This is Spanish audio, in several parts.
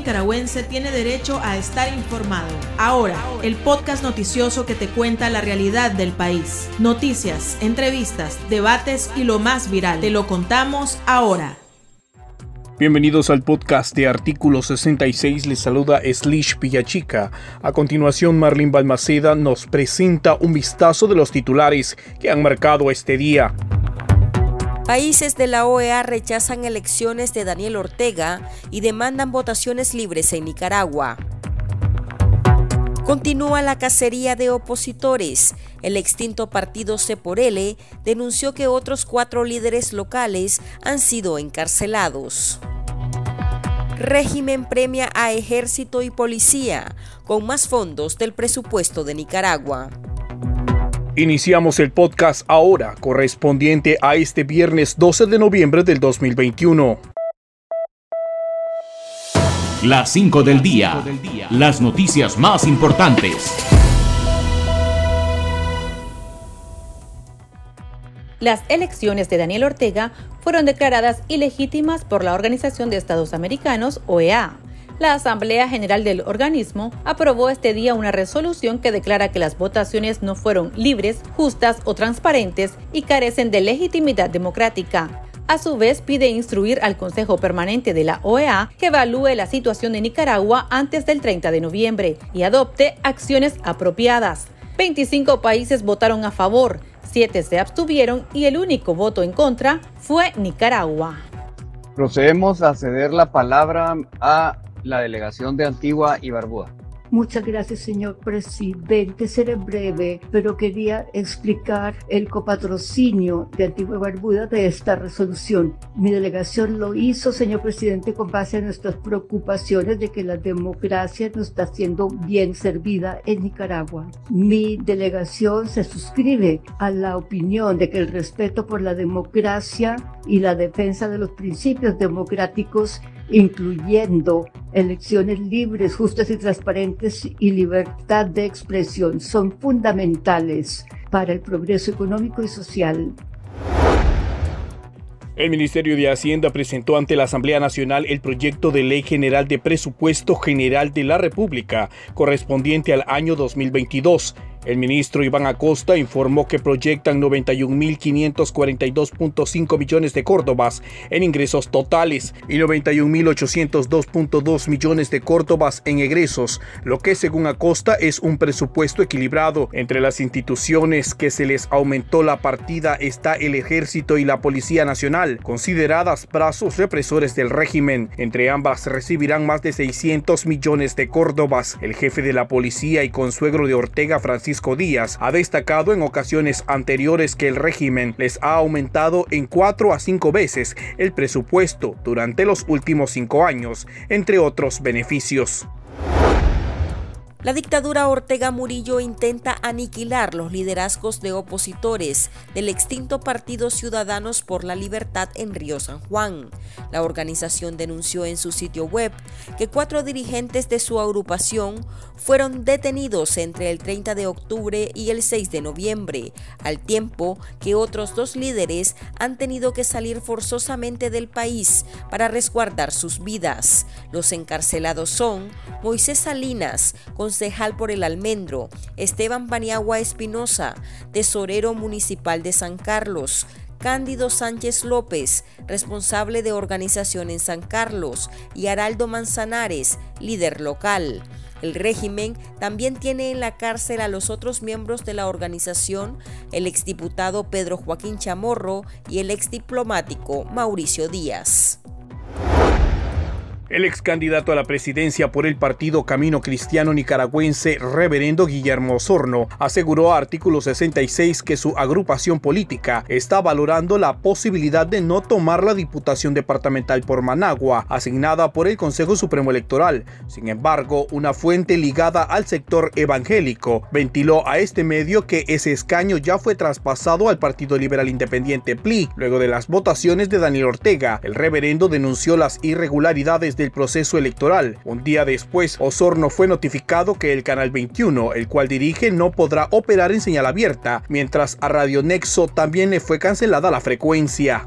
nicaragüense tiene derecho a estar informado. Ahora, el podcast noticioso que te cuenta la realidad del país. Noticias, entrevistas, debates y lo más viral. Te lo contamos ahora. Bienvenidos al podcast de Artículo 66, les saluda Slish Pillachica. A continuación, Marlene Balmaceda nos presenta un vistazo de los titulares que han marcado este día. Países de la OEA rechazan elecciones de Daniel Ortega y demandan votaciones libres en Nicaragua. Continúa la cacería de opositores. El extinto partido C por L denunció que otros cuatro líderes locales han sido encarcelados. Régimen premia a ejército y policía con más fondos del presupuesto de Nicaragua. Iniciamos el podcast ahora, correspondiente a este viernes 12 de noviembre del 2021. Las 5 del día. Las noticias más importantes. Las elecciones de Daniel Ortega fueron declaradas ilegítimas por la Organización de Estados Americanos, OEA. La Asamblea General del organismo aprobó este día una resolución que declara que las votaciones no fueron libres, justas o transparentes y carecen de legitimidad democrática. A su vez, pide instruir al Consejo Permanente de la OEA que evalúe la situación de Nicaragua antes del 30 de noviembre y adopte acciones apropiadas. 25 países votaron a favor, siete se abstuvieron y el único voto en contra fue Nicaragua. Procedemos a ceder la palabra a la delegación de Antigua y Barbuda. Muchas gracias, señor presidente. Seré breve, pero quería explicar el copatrocinio de Antigua Barbuda de esta resolución. Mi delegación lo hizo, señor presidente, con base a nuestras preocupaciones de que la democracia no está siendo bien servida en Nicaragua. Mi delegación se suscribe a la opinión de que el respeto por la democracia y la defensa de los principios democráticos incluyendo elecciones libres, justas y transparentes y libertad de expresión, son fundamentales para el progreso económico y social. El Ministerio de Hacienda presentó ante la Asamblea Nacional el proyecto de Ley General de Presupuesto General de la República correspondiente al año 2022 el ministro Iván Acosta informó que proyectan 91.542.5 millones de córdobas en ingresos totales y 91.802.2 millones de córdobas en egresos, lo que según Acosta es un presupuesto equilibrado. Entre las instituciones que se les aumentó la partida está el Ejército y la Policía Nacional, consideradas brazos represores del régimen. Entre ambas recibirán más de 600 millones de córdobas. El jefe de la policía y consuegro de Ortega, Francisco Francisco Díaz ha destacado en ocasiones anteriores que el régimen les ha aumentado en cuatro a cinco veces el presupuesto durante los últimos cinco años, entre otros beneficios. La dictadura Ortega Murillo intenta aniquilar los liderazgos de opositores del extinto Partido Ciudadanos por la Libertad en Río San Juan. La organización denunció en su sitio web que cuatro dirigentes de su agrupación fueron detenidos entre el 30 de octubre y el 6 de noviembre, al tiempo que otros dos líderes han tenido que salir forzosamente del país para resguardar sus vidas. Los encarcelados son Moisés Salinas, concejal por el Almendro, Esteban Paniagua Espinosa, tesorero municipal de San Carlos, Cándido Sánchez López, responsable de organización en San Carlos, y Araldo Manzanares, líder local. El régimen también tiene en la cárcel a los otros miembros de la organización, el exdiputado Pedro Joaquín Chamorro y el exdiplomático Mauricio Díaz. El ex candidato a la presidencia por el partido Camino Cristiano Nicaragüense, reverendo Guillermo Osorno, aseguró a artículo 66 que su agrupación política está valorando la posibilidad de no tomar la diputación departamental por Managua, asignada por el Consejo Supremo Electoral. Sin embargo, una fuente ligada al sector evangélico ventiló a este medio que ese escaño ya fue traspasado al Partido Liberal Independiente PLI. Luego de las votaciones de Daniel Ortega, el reverendo denunció las irregularidades del proceso electoral. Un día después, Osorno fue notificado que el Canal 21, el cual dirige, no podrá operar en señal abierta, mientras a Radio Nexo también le fue cancelada la frecuencia.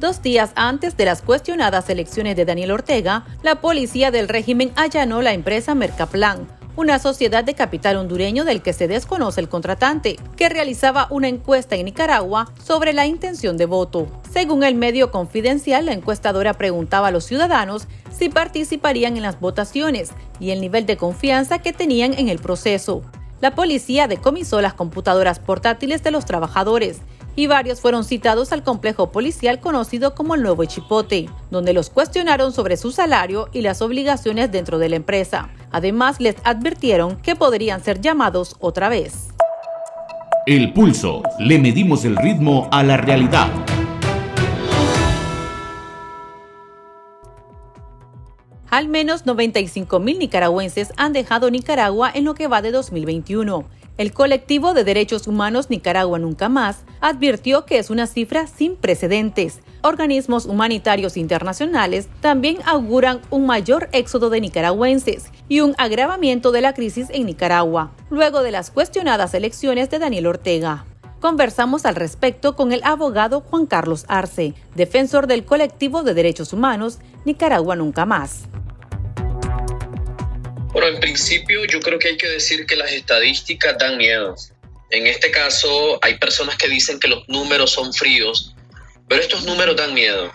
Dos días antes de las cuestionadas elecciones de Daniel Ortega, la policía del régimen allanó la empresa Mercaplan, una sociedad de capital hondureño del que se desconoce el contratante, que realizaba una encuesta en Nicaragua sobre la intención de voto. Según el medio confidencial, la encuestadora preguntaba a los ciudadanos si participarían en las votaciones y el nivel de confianza que tenían en el proceso. La policía decomisó las computadoras portátiles de los trabajadores y varios fueron citados al complejo policial conocido como el Nuevo Chipote, donde los cuestionaron sobre su salario y las obligaciones dentro de la empresa. Además, les advirtieron que podrían ser llamados otra vez. El pulso. Le medimos el ritmo a la realidad. Al menos 95 mil nicaragüenses han dejado Nicaragua en lo que va de 2021. El colectivo de derechos humanos Nicaragua Nunca Más advirtió que es una cifra sin precedentes. Organismos humanitarios internacionales también auguran un mayor éxodo de nicaragüenses y un agravamiento de la crisis en Nicaragua, luego de las cuestionadas elecciones de Daniel Ortega. Conversamos al respecto con el abogado Juan Carlos Arce, defensor del colectivo de derechos humanos Nicaragua Nunca Más. Bueno, en principio yo creo que hay que decir que las estadísticas dan miedo. En este caso hay personas que dicen que los números son fríos, pero estos números dan miedo.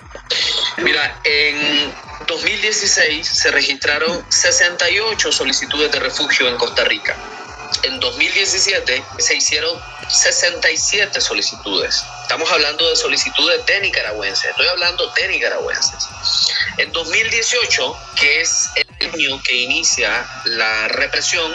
Mira, en 2016 se registraron 68 solicitudes de refugio en Costa Rica. En 2017 se hicieron 67 solicitudes. Estamos hablando de solicitudes de nicaragüenses. Estoy hablando de nicaragüenses. En 2018, que es el año que inicia la represión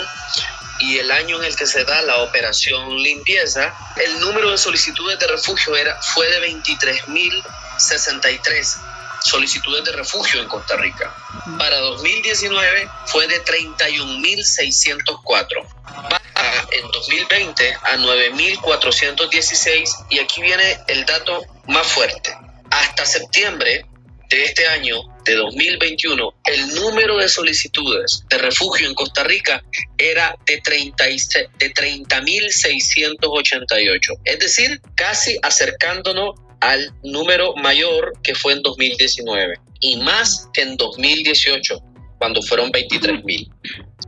y el año en el que se da la operación limpieza, el número de solicitudes de refugio era, fue de 23.063 solicitudes de refugio en Costa Rica. Para 2019 fue de 31.604. Baja en 2020 a 9.416 y aquí viene el dato más fuerte. Hasta septiembre de este año, de 2021, el número de solicitudes de refugio en Costa Rica era de 30.688, es decir, casi acercándonos al número mayor que fue en 2019 y más que en 2018 cuando fueron 23.000.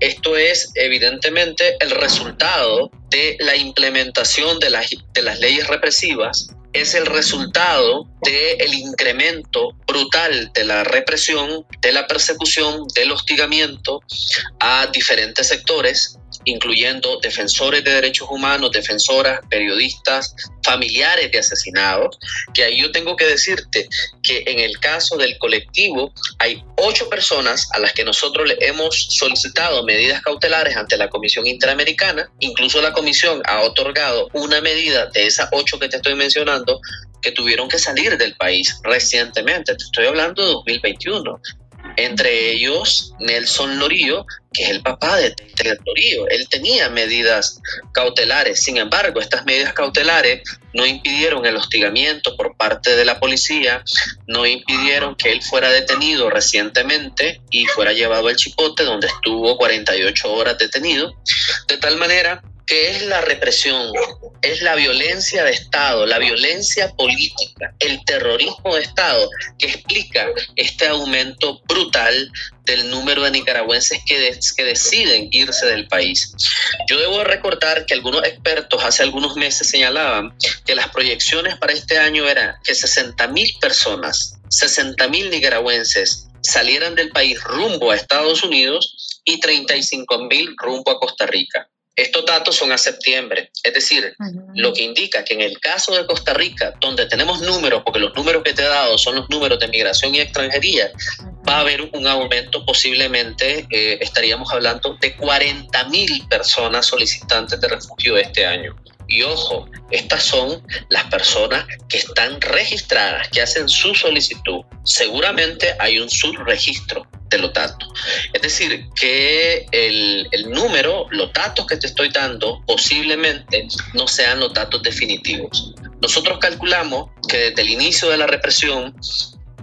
Esto es evidentemente el resultado de la implementación de las, de las leyes represivas es el resultado del incremento brutal de la represión, de la persecución, del hostigamiento a diferentes sectores, incluyendo defensores de derechos humanos, defensoras, periodistas, familiares de asesinados, que ahí yo tengo que decirte que en el caso del colectivo hay ocho personas a las que nosotros le hemos solicitado medidas cautelares ante la Comisión Interamericana, incluso la Comisión ha otorgado una medida de esas ocho que te estoy mencionando que tuvieron que salir del país recientemente, te estoy hablando de 2021 entre ellos Nelson Lorío, que es el papá de Ted Lorío. Él tenía medidas cautelares, sin embargo, estas medidas cautelares no impidieron el hostigamiento por parte de la policía, no impidieron que él fuera detenido recientemente y fuera llevado al Chipote, donde estuvo 48 horas detenido, de tal manera que es la represión, es la violencia de Estado, la violencia política, el terrorismo de Estado que explica este aumento brutal del número de nicaragüenses que, que deciden irse del país. Yo debo recordar que algunos expertos hace algunos meses señalaban que las proyecciones para este año eran que 60 mil personas, 60 mil nicaragüenses salieran del país rumbo a Estados Unidos y 35 mil rumbo a Costa Rica. Estos datos son a septiembre, es decir, lo que indica que en el caso de Costa Rica, donde tenemos números, porque los números que te he dado son los números de migración y extranjería, va a haber un aumento posiblemente, eh, estaríamos hablando de 40 mil personas solicitantes de refugio este año. Y ojo, estas son las personas que están registradas, que hacen su solicitud. Seguramente hay un subregistro de los datos. Es decir, que el, el, número, los datos que te estoy dando, posiblemente no sean los datos definitivos. Nosotros calculamos que desde el inicio de la represión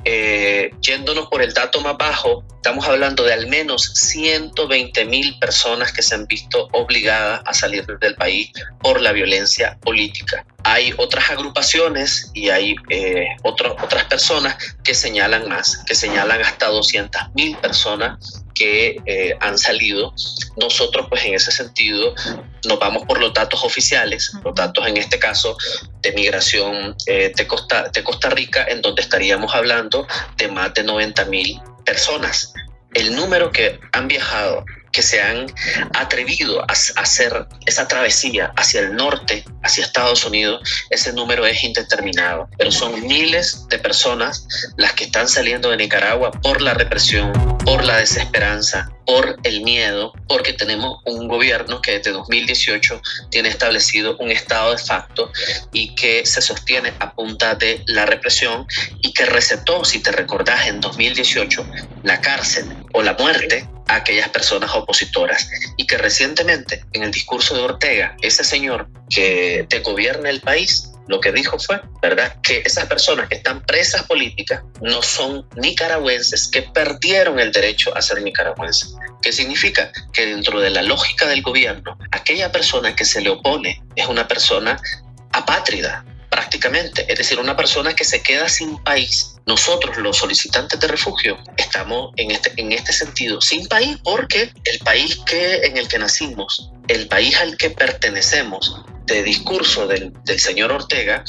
eh, yéndonos por el dato más bajo, estamos hablando de al menos 120 mil personas que se han visto obligadas a salir del país por la violencia política. Hay otras agrupaciones y hay eh, otras personas que señalan más, que señalan hasta 200 mil personas que eh, han salido. Nosotros, pues en ese sentido, nos vamos por los datos oficiales, los datos en este caso de migración eh, de, Costa, de Costa Rica, en donde estaríamos hablando de más de 90 mil personas. El número que han viajado que se han atrevido a, hacer esa travesía hacia el norte, hacia Estados Unidos, ese número es indeterminado. Pero son miles de personas las que están saliendo de Nicaragua por la represión, por la desesperanza, por el miedo, porque tenemos un gobierno que desde 2018 tiene establecido un estado de facto y que se sostiene a punta de la represión y que recetó, si te recordás, en 2018 la cárcel o la muerte a aquellas personas opositoras y que recientemente en el discurso de Ortega, ese señor que te gobierna el país, lo que dijo fue, ¿verdad?, que esas personas que están presas políticas no son nicaragüenses, que perdieron el derecho a ser nicaragüenses. ¿Qué significa? Que dentro de la lógica del gobierno, aquella persona que se le opone es una persona apátrida, prácticamente, es decir, una persona que se queda sin país. Nosotros, los solicitantes de refugio, estamos en este, en este sentido sin país porque el país que, en el que nacimos, el país al que pertenecemos, de discurso del, del, señor Ortega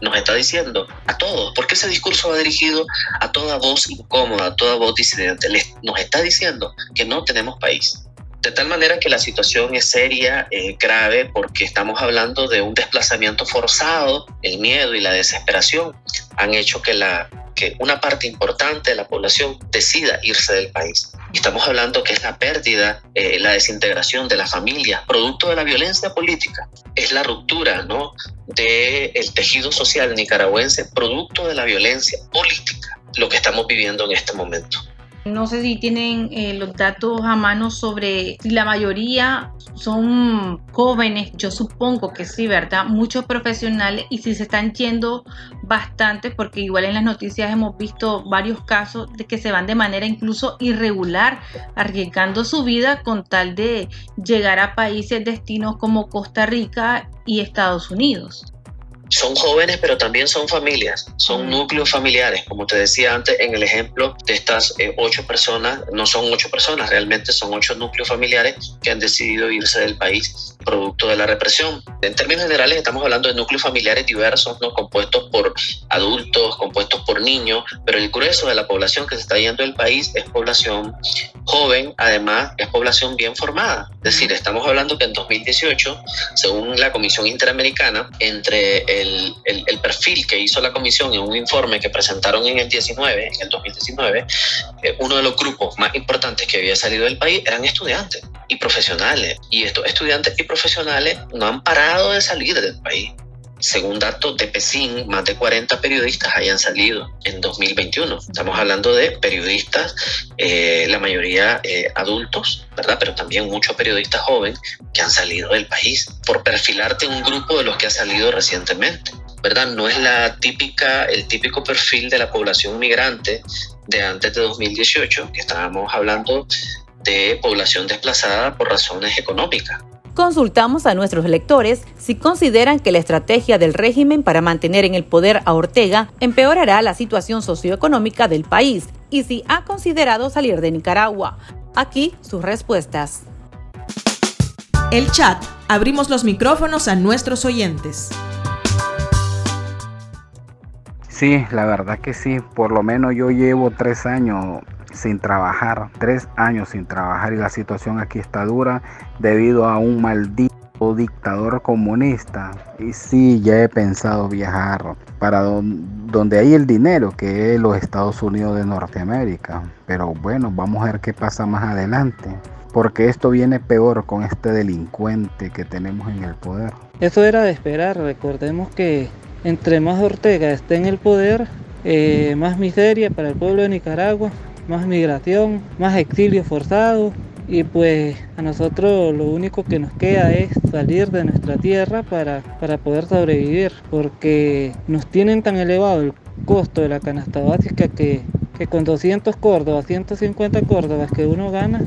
nos está diciendo a todos, porque ese discurso va dirigido a toda voz incómoda, a toda voz disidente, nos está diciendo que no tenemos país. De tal manera que la situación es seria, eh, grave, porque estamos hablando de un desplazamiento forzado, el miedo y la desesperación han hecho que, la, que una parte importante de la población decida irse del país. Estamos hablando que es la pérdida, eh, la desintegración de las familias, producto de la violencia política. Es la ruptura ¿no? del el tejido social nicaragüense, producto de la violencia política, lo que estamos viviendo en este momento. No sé si tienen eh, los datos a mano sobre si la mayoría son jóvenes, yo supongo que sí, ¿verdad? Muchos profesionales y si se están yendo bastante, porque igual en las noticias hemos visto varios casos de que se van de manera incluso irregular, arriesgando su vida con tal de llegar a países destinos como Costa Rica y Estados Unidos son jóvenes, pero también son familias, son núcleos familiares. Como te decía antes, en el ejemplo de estas eh, ocho personas, no son ocho personas, realmente son ocho núcleos familiares que han decidido irse del país producto de la represión. En términos generales, estamos hablando de núcleos familiares diversos, ¿no? compuestos por adultos, compuestos por niños, pero el grueso de la población que se está yendo del país es población joven, además es población bien formada. Es decir, estamos hablando que en 2018, según la Comisión Interamericana, entre el, perfil que hizo la comisión en un informe que presentaron en el 19, en el 2019, eh, uno de los grupos más importantes que había salido del país eran estudiantes y profesionales. Y estos estudiantes y profesionales no han parado de salir del país. Según datos de PESIN, más de 40 periodistas hayan salido en 2021. Estamos hablando de periodistas, eh, la mayoría eh, adultos, ¿verdad? Pero también muchos periodistas jóvenes que han salido del país. Por perfilarte un grupo de los que ha salido recientemente. ¿verdad? No es la típica, el típico perfil de la población migrante de antes de 2018, que estábamos hablando de población desplazada por razones económicas. Consultamos a nuestros lectores si consideran que la estrategia del régimen para mantener en el poder a Ortega empeorará la situación socioeconómica del país y si ha considerado salir de Nicaragua. Aquí sus respuestas. El chat. Abrimos los micrófonos a nuestros oyentes. Sí, la verdad que sí. Por lo menos yo llevo tres años sin trabajar, tres años sin trabajar y la situación aquí está dura debido a un maldito dictador comunista. Y sí, ya he pensado viajar para donde hay el dinero, que es los Estados Unidos de Norteamérica. Pero bueno, vamos a ver qué pasa más adelante. Porque esto viene peor con este delincuente que tenemos en el poder. Eso era de esperar. Recordemos que entre más Ortega esté en el poder, eh, más miseria para el pueblo de Nicaragua, más migración, más exilio forzado y pues a nosotros lo único que nos queda es salir de nuestra tierra para, para poder sobrevivir porque nos tienen tan elevado costo de la canasta básica que, que con 200 córdobas, 150 córdobas que uno gana,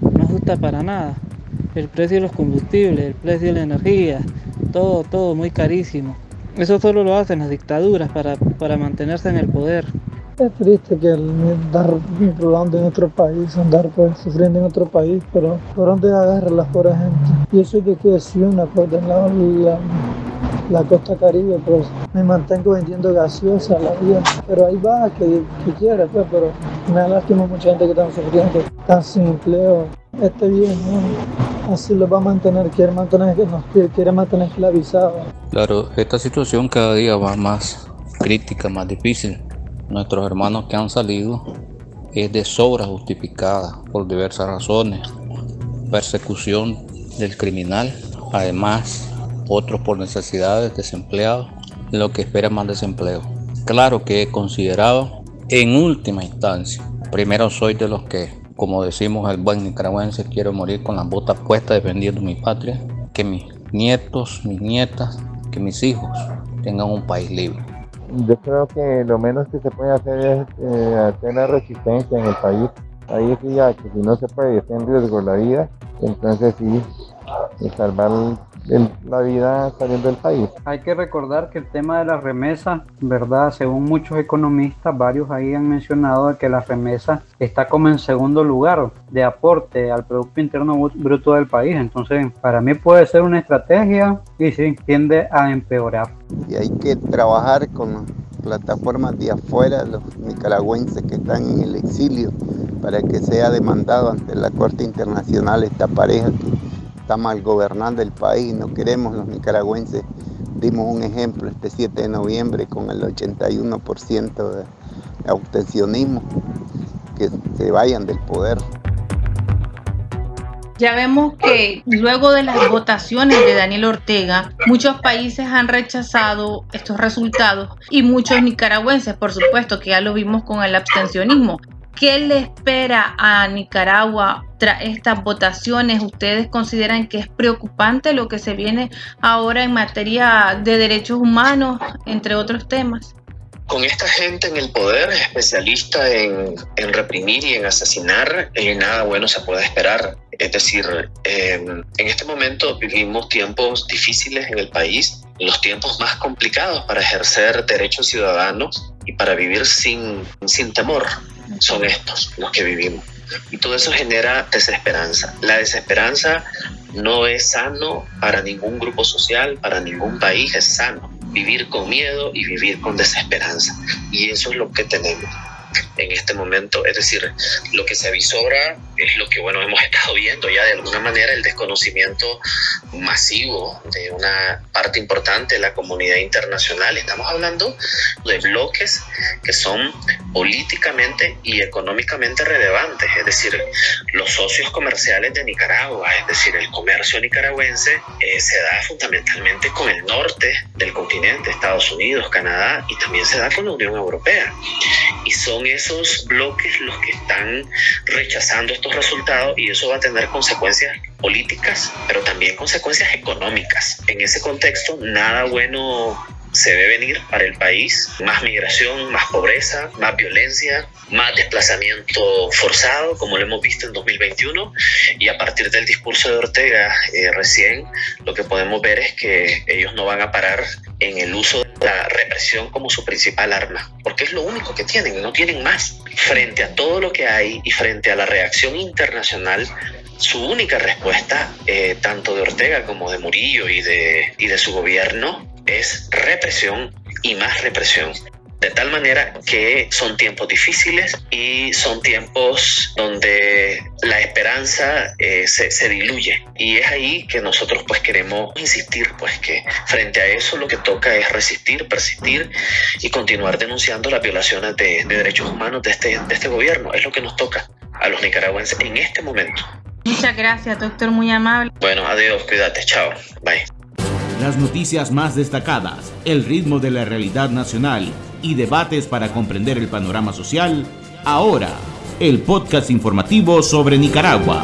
no ajusta para nada. El precio de los combustibles, el precio de la energía, todo, todo muy carísimo. Eso solo lo hacen las dictaduras para, para mantenerse en el poder. Es triste que andar robando en otro país, andar pues, sufriendo en otro país, pero por dónde agarra la pobre gente. Yo soy de aquí de una pues de la, la, costa caribe, pues me mantengo vendiendo gaseosa la vida, pero ahí va, que, que quiera, pues, pero me da lástima mucha gente que está sufriendo, están sin empleo. Este bien, ¿no? así lo va a mantener, quiere mantener, quiere mantener esclavizado. Claro, esta situación cada día va más crítica, más difícil. Nuestros hermanos que han salido es de sobra justificada por diversas razones. Persecución del criminal, además otros por necesidades, desempleados, lo que espera más desempleo. Claro que he considerado en última instancia, primero soy de los que, como decimos el buen nicaragüense, quiero morir con las botas puestas defendiendo mi patria, que mis nietos, mis nietas, que mis hijos tengan un país libre. Yo creo que lo menos que se puede hacer es eh, hacer la resistencia en el país. Ahí sí ya que si no se puede, está en riesgo la vida, entonces sí, salvar la vida saliendo del país. Hay que recordar que el tema de la remesa, ¿verdad? Según muchos economistas, varios ahí han mencionado que la remesa está como en segundo lugar de aporte al Producto Interno Bruto del país. Entonces, para mí puede ser una estrategia y sí, tiende a empeorar. Y hay que trabajar con plataformas de afuera, los nicaragüenses que están en el exilio, para que sea demandado ante la Corte Internacional esta pareja está mal gobernando el país, no queremos los nicaragüenses. Dimos un ejemplo este 7 de noviembre con el 81% de abstencionismo, que se vayan del poder. Ya vemos que luego de las votaciones de Daniel Ortega, muchos países han rechazado estos resultados y muchos nicaragüenses, por supuesto, que ya lo vimos con el abstencionismo. ¿Qué le espera a Nicaragua tras estas votaciones? ¿Ustedes consideran que es preocupante lo que se viene ahora en materia de derechos humanos, entre otros temas? Con esta gente en el poder, especialista en, reprimir y en asesinar, eh, nada bueno se puede esperar. Es decir, em, en este momento vivimos tiempos difíciles en el país, los tiempos más complicados para ejercer derechos ciudadanos y para vivir sin, sin temor son estos los que vivimos. Y todo eso genera desesperanza. La desesperanza no es sano para ningún grupo social, para ningún país, es sano. Vivir con miedo y vivir con desesperanza. Y eso es lo que tenemos en este momento. Es decir, lo que se avisora es lo que, bueno, hemos estado viendo ya de alguna manera, el desconocimiento masivo de una parte importante de la comunidad internacional. Estamos hablando de bloques que son políticamente y económicamente relevantes, es decir, los socios comerciales de Nicaragua, es decir, el comercio nicaragüense eh, se da fundamentalmente con el norte del continente, Estados Unidos, Canadá, y también se da con la Unión Europea. Y son esos bloques los que están rechazando estos resultados y eso va a tener consecuencias políticas, pero también consecuencias económicas. En ese contexto, nada bueno se ve venir para el país. Más migración, más pobreza, más violencia, más desplazamiento forzado, como lo hemos visto en 2021. Y a partir del discurso de Ortega eh, recién, lo que podemos ver es que ellos no van a parar en el uso la represión como su principal arma, porque es lo único que tienen, no tienen más. Frente a todo lo que hay y frente a la reacción internacional, su única respuesta, eh, tanto de Ortega como de Murillo y de, y de su gobierno, es represión y más represión. De tal manera que son tiempos difíciles y son tiempos donde la esperanza eh, se, se, diluye. Y es ahí que nosotros pues queremos insistir, pues que frente a eso lo que toca es resistir, persistir y continuar denunciando las violaciones de, de derechos humanos de este, de este gobierno. Es lo que nos toca a los nicaragüenses en este momento. Muchas gracias, doctor, muy amable. Bueno, adiós, cuídate, chao, bye las noticias más destacadas, el ritmo de la realidad nacional y debates para comprender el panorama social, ahora, el podcast informativo sobre Nicaragua.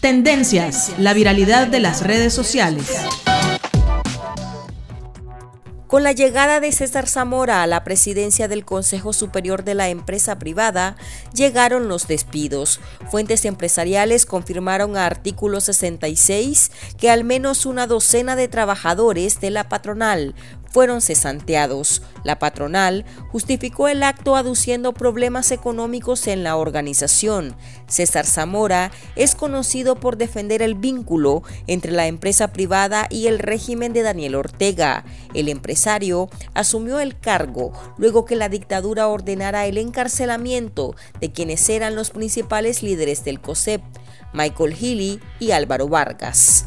Tendencia Tendencias, la viralidad de las redes sociales. Con la llegada de César Zamora a la presidencia del Consejo Superior de la empresa privada, llegaron los despidos. Fuentes empresariales confirmaron a artículo 66 que al menos una docena de trabajadores de la patronal fueron cesanteados. La patronal justificó el acto aduciendo problemas económicos en la organización. César Zamora es conocido por defender el vínculo entre la empresa privada y el régimen de Daniel Ortega. El empresario asumió el cargo luego que la dictadura ordenara el encarcelamiento de quienes eran los principales líderes del COSEP, Michael Healy y Álvaro Vargas.